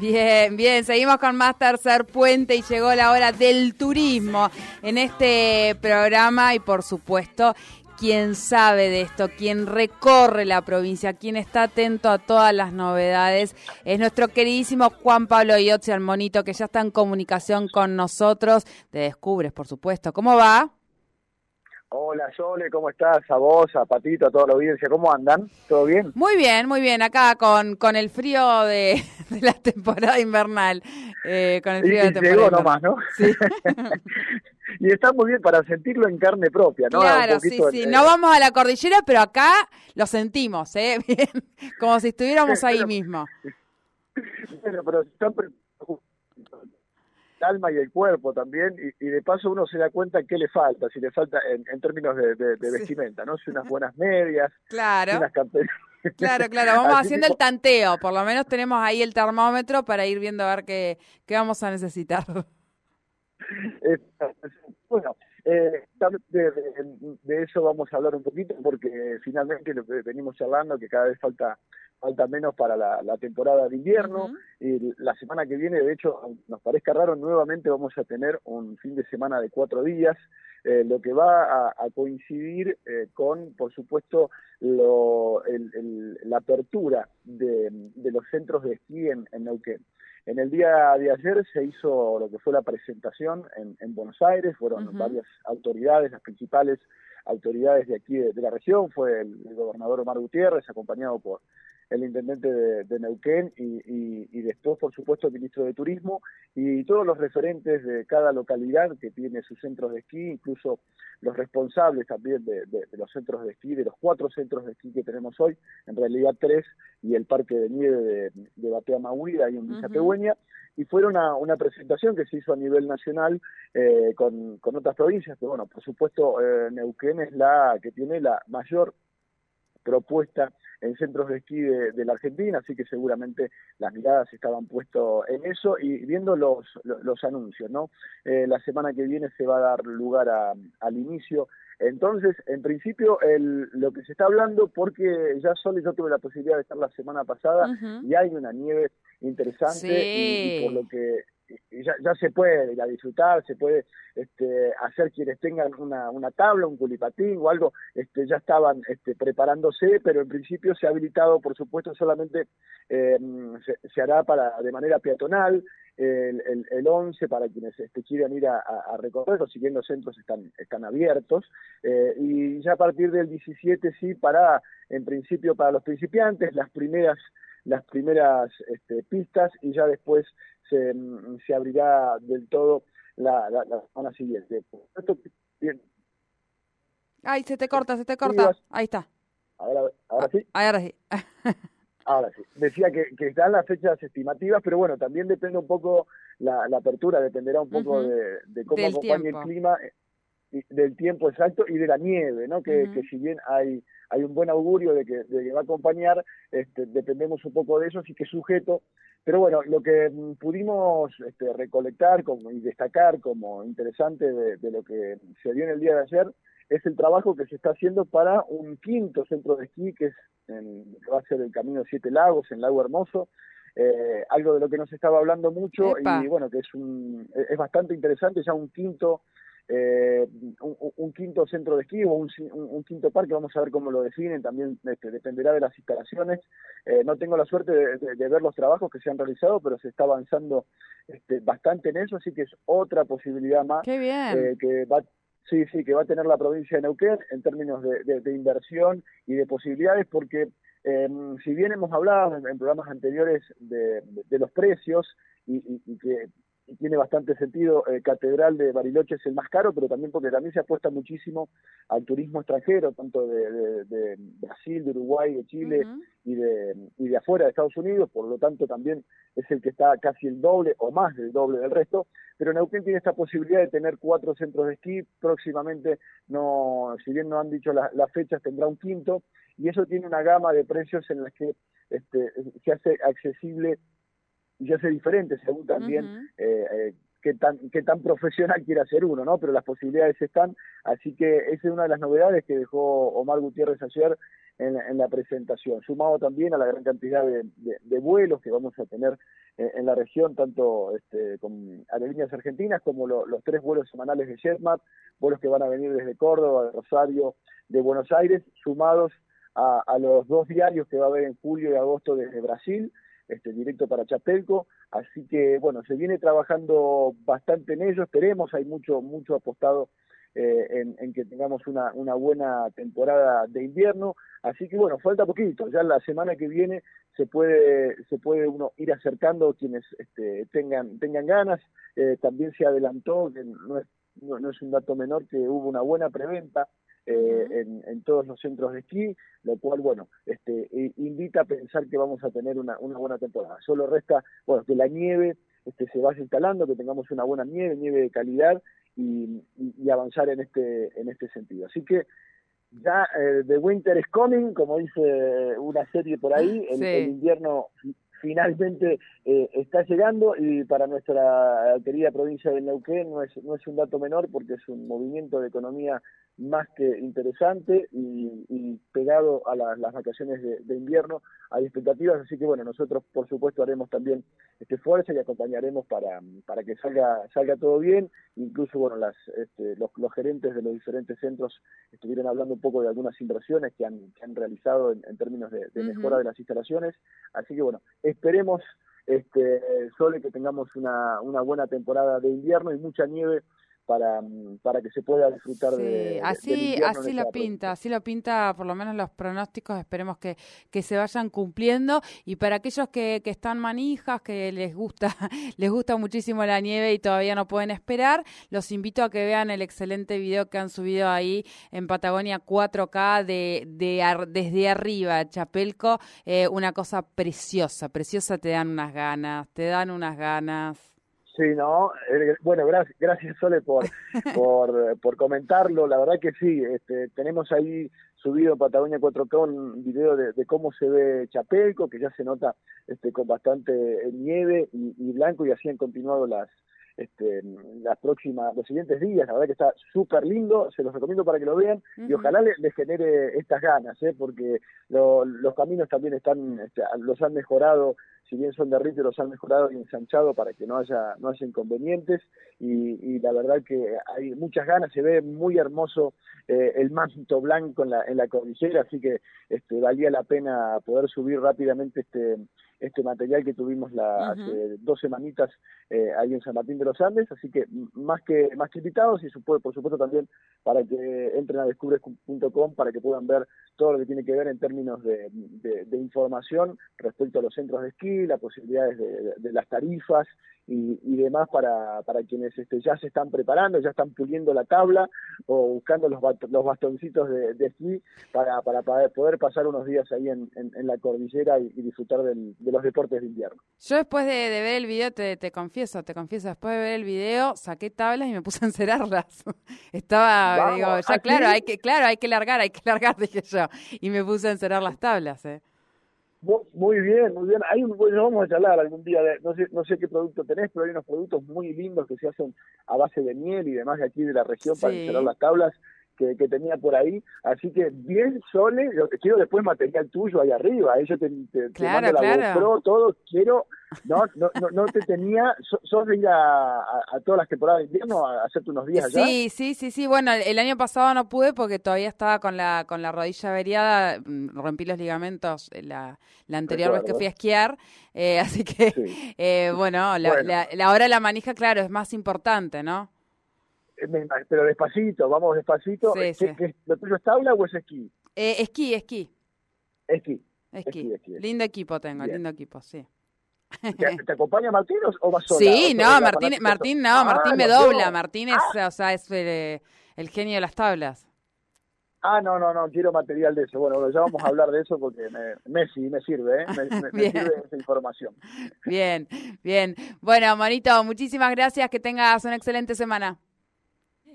Bien, bien, seguimos con más tercer puente y llegó la hora del turismo en este programa y por supuesto quien sabe de esto, quien recorre la provincia, quien está atento a todas las novedades, es nuestro queridísimo Juan Pablo Iotzi, el monito, que ya está en comunicación con nosotros. Te descubres, por supuesto. ¿Cómo va? Hola Sole, ¿cómo estás? A vos, a Patito, a toda la audiencia, ¿cómo andan? ¿Todo bien? Muy bien, muy bien. Acá con, con el frío de, la temporada invernal. Eh, con el frío de temporada llegó nomás, ¿no? Sí. y está muy bien para sentirlo en carne propia, ¿no? Claro, sí, sí. No vamos a la cordillera, pero acá lo sentimos, ¿eh? Bien, como si estuviéramos ahí mismo. Bueno, pero están alma y el cuerpo también, y, de paso uno se da cuenta qué le falta, si le falta en, términos de, vestimenta, ¿no? Si unas buenas medias, claro. unas Claro, claro, vamos haciendo el tanteo, por lo menos tenemos ahí el termómetro para ir viendo a ver qué, qué vamos a necesitar. bueno, eh, de, de, eso vamos a hablar un poquito porque finalmente lo que venimos charlando que cada vez falta falta menos para la, temporada de invierno y la semana que viene de hecho nos parezca raro nuevamente vamos a tener un fin de semana de cuatro días eh, lo que va a, coincidir eh, con por supuesto lo, la apertura de, de, los centros de esquí en, en Neuquén en el día de ayer se hizo lo que fue la presentación en, Buenos Aires, fueron varias autoridades, las principales autoridades de aquí de, la región, fue el, gobernador Omar Gutiérrez, acompañado por el intendente de, Neuquén y, después, por supuesto, el ministro de Turismo y todos los referentes de cada localidad que tiene sus centros de esquí, incluso los responsables también de, los centros de esquí, de los cuatro centros de esquí que tenemos hoy, en realidad tres, y el parque de nieve de, Batea Mahuida y en Villa y fueron a una presentación que se hizo a nivel nacional eh, con, con, otras provincias, pero bueno, por supuesto eh, Neuquén es la que tiene la mayor propuesta en centros de esquí de, la Argentina, así que seguramente las miradas estaban puestas en eso y viendo los, los, anuncios, ¿no? Eh, la semana que viene se va a dar lugar al inicio. Entonces, en principio, el, lo que se está hablando, porque ya solo yo tuve la posibilidad de estar la semana pasada y hay una nieve interesante y, por lo que ya, ya se puede ir a disfrutar, se puede este, hacer quienes tengan una, una tabla, un culipatín o algo, este, ya estaban este, preparándose, pero en principio se ha habilitado, por supuesto, solamente eh, se, hará para de manera peatonal, el, el, el 11 para quienes este, quieran ir a, a, recorrer, los siguiendo centros están, están abiertos, eh, y ya a partir del 17 sí, para, en principio, para los principiantes, las primeras las primeras este, pistas y ya después se, mm, se abrirá del todo la, la, semana siguiente. Bien. Ay, se te corta, se te corta. Ahí está. Ahora, ahora sí. Ahora sí. ahora sí. Decía que, que están las fechas estimativas, pero bueno, también depende un poco la, la apertura, dependerá un poco de, de, cómo acompañe el clima del tiempo exacto y de la nieve, ¿no? Que, que si bien hay, hay un buen augurio de que, de que va a acompañar, este, dependemos un poco de eso, así que sujeto. Pero bueno, lo que mm, pudimos este, recolectar como, y destacar como interesante de, de, lo que se dio en el día de ayer es el trabajo que se está haciendo para un quinto centro de esquí, que es en, va a ser el Camino Siete Lagos, en Lago Hermoso, eh, algo de lo que nos estaba hablando mucho y bueno, que es, un, es bastante interesante, ya un quinto eh, un, quinto centro de esquí o un, quinto parque, vamos a ver cómo lo definen, también este, dependerá de las instalaciones. Eh, no tengo la suerte de, ver los trabajos que se han realizado, pero se está avanzando este, bastante en eso, así que es otra posibilidad más eh, que va sí, sí, que va a tener la provincia de Neuquén en términos de, inversión y de posibilidades, porque em, si bien hemos hablado en, programas anteriores de, los precios y, y que tiene bastante sentido. Eh, Catedral de Bariloche es el más caro, pero también porque también se apuesta muchísimo al turismo extranjero, tanto de, Brasil, de Uruguay, de Chile y, de, y de afuera de Estados Unidos, por lo tanto también es el que está casi el doble o más del doble del resto. Pero Neuquén tiene esta posibilidad de tener cuatro centros de esquí. Próximamente, no, si bien no han dicho las fechas, tendrá un quinto y eso tiene una gama de precios en las que este, se hace accesible y se hace diferente según también eh, eh, qué tan qué tan profesional quiera ser uno, ¿no? Pero las posibilidades están, así que esa es una de las novedades que dejó Omar Gutiérrez ayer en, en la presentación, sumado también a la gran cantidad de, de, vuelos que vamos a tener eh, en, la región, tanto este, con aerolíneas argentinas como los tres vuelos semanales de JetMap, vuelos que van a venir desde Córdoba, de Rosario, de Buenos Aires, sumados a, a los dos diarios que va a haber en julio y agosto desde Brasil, este, directo para Chapelco, así que bueno, se viene trabajando bastante en ello, esperemos, hay mucho, mucho apostado eh, en, que tengamos una, una buena temporada de invierno, así que bueno, falta poquito, ya la semana que viene se puede, se puede uno ir acercando quienes este, tengan, tengan ganas, eh, también se adelantó, que no es, no es un dato menor, que hubo una buena preventa, eh, en, todos los centros de esquí, lo cual, bueno, este, invita a pensar que vamos a tener una, una buena temporada. Solo resta, bueno, que la nieve este, se vaya instalando, que tengamos una buena nieve, nieve de calidad y, avanzar en este, en este sentido. Así que ya eh, The Winter is Coming, como dice una serie por ahí, el, el invierno finalmente eh, está llegando y para nuestra querida provincia de Neuquén no es, no es un dato menor porque es un movimiento de economía más que interesante y, pegado a las vacaciones de, invierno hay expectativas, así que bueno, nosotros por supuesto haremos también este fuerza y acompañaremos para, para que salga salga todo bien, incluso bueno, las, este, los, los, gerentes de los diferentes centros estuvieron hablando un poco de algunas inversiones que han, que han realizado en, términos de, mejora de las instalaciones, así que bueno, esperemos este Sole que tengamos una, una buena temporada de invierno y mucha nieve para, para que se pueda disfrutar de así así lo pinta así lo pinta por lo menos los pronósticos esperemos que, que se vayan cumpliendo. Y para aquellos que, que están manijas que les gusta les gusta muchísimo la nieve y todavía no pueden esperar los invito a que vean el excelente video que han subido ahí en Patagonia 4K de, de desde arriba Chapelco. Eh, una cosa preciosa preciosa te dan unas ganas te dan unas ganas Sí, no, eh, bueno, gracias, gracias Sole por, por, por comentarlo, la verdad que sí, este, tenemos ahí subido en Patagonia 4K un video de, cómo se ve Chapelco, que ya se nota este, con bastante nieve y, blanco y así han continuado las, este, las próximas, los siguientes días, la verdad que está súper lindo, se los recomiendo para que lo vean y ojalá les, genere estas ganas, ¿eh? porque los caminos también están, este, los han mejorado si bien son de ritmo, los han mejorado y ensanchado para que no haya, no haya inconvenientes y, la verdad que hay muchas ganas, se ve muy hermoso eh, el manto blanco en la, en la cordillera, así que este, valía la pena poder subir rápidamente este, este material que tuvimos la, hace dos semanitas eh, ahí en San Martín de los Andes, así que más que más que invitados y por supuesto también para que entren a descubres.com para que puedan ver todo lo que tiene que ver en términos de, de información respecto a los centros de esquí, las posibilidades de, las tarifas y, demás para, para quienes este, ya se están preparando, ya están puliendo la tabla o buscando los, los bastoncitos de, esquí para, para poder pasar unos días ahí en, en, la cordillera y, disfrutar de los deportes de invierno. Yo después de, ver el video, te, te, confieso, te confieso, después de ver el video saqué tablas y me puse a encerrarlas. Estaba, digo, ya ¿ah, claro, hay que, claro, hay que largar, hay que largar, dije yo. Y me puse a encerrar las tablas, eh. Muy bien, muy bien. Hay un, vamos a charlar algún día, de, no sé, no sé qué producto tenés, pero hay unos productos muy lindos que se hacen a base de miel y demás de aquí de la región para instalar las tablas que, que, tenía por ahí. Así que bien, Sole, yo quiero después material tuyo ahí arriba. Ahí yo te, te, mando la GoPro, todo. Quiero, no, no, no, te tenía, sos de ir a, a, todas las temporadas de invierno a hacerte unos días allá. Sí, sí, sí, sí. Bueno, el, año pasado no pude porque todavía estaba con la, con la rodilla averiada, mm, rompí los ligamentos la, la anterior vez que fui a esquiar. Eh, así que, eh, bueno, la, La, la hora de la manija, claro, es más importante, ¿no? Pero despacito, vamos despacito. Sí, sí. ¿Lo tuyo es tabla o es esquí? Eh, esquí, esquí. Esquí. Esquí. Lindo equipo tengo, lindo equipo, sí. ¿Te, acompaña Martín o vas sola? Sí, no, Martín, Martín, no, Martín me dobla. Martín es, ah. o sea, es el, el genio de las tablas. Ah, no, no, no, quiero material de eso. Bueno, ya vamos a hablar de eso porque me, me sirve, ¿eh? Me, sirve esa información. Bien, bien. Bueno, Manito, muchísimas gracias. Que tengas una excelente semana.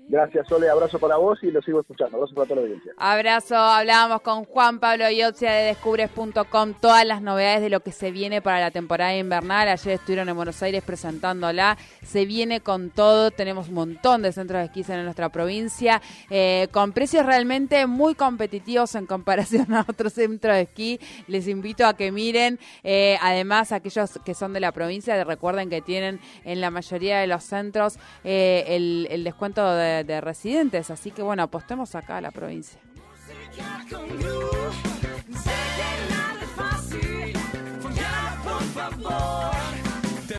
Gracias, Sole. Abrazo para vos y lo sigo escuchando. Abrazo para toda la audiencia. Abrazo. Hablábamos con Juan Pablo Iotzia de Descubres.com. Todas las novedades de lo que se viene para la temporada invernal. Ayer estuvieron en Buenos Aires presentándola. Se viene con todo. Tenemos un montón de centros de esquí en nuestra provincia. Eh, con precios realmente muy competitivos en comparación a otros centros de esquí. Les invito a que miren. Eh, además, aquellos que son de la provincia, recuerden que tienen en la mayoría de los centros eh, el, descuento de de, residentes. Así que bueno, apostemos acá a la provincia.